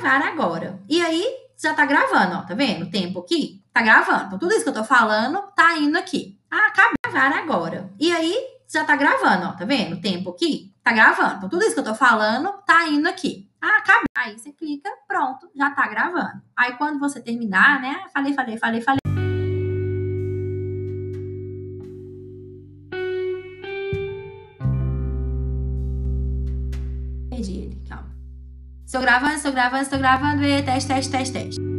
gravar agora. E aí, já tá gravando, ó. Tá vendo o tempo aqui? Tá gravando. Então, tudo isso que eu tô falando tá indo aqui. Ah, acaba de gravar agora. E aí, já tá gravando, ó. Tá vendo o tempo aqui? Tá gravando. Então, tudo isso que eu tô falando tá indo aqui. Ah, acabou. Aí você clica, pronto, já tá gravando. Aí quando você terminar, né? Falei, falei, falei, falei. Perdi ele, calma. Estou gravando, estou gravando, estou gravando. E teste, teste, teste, teste.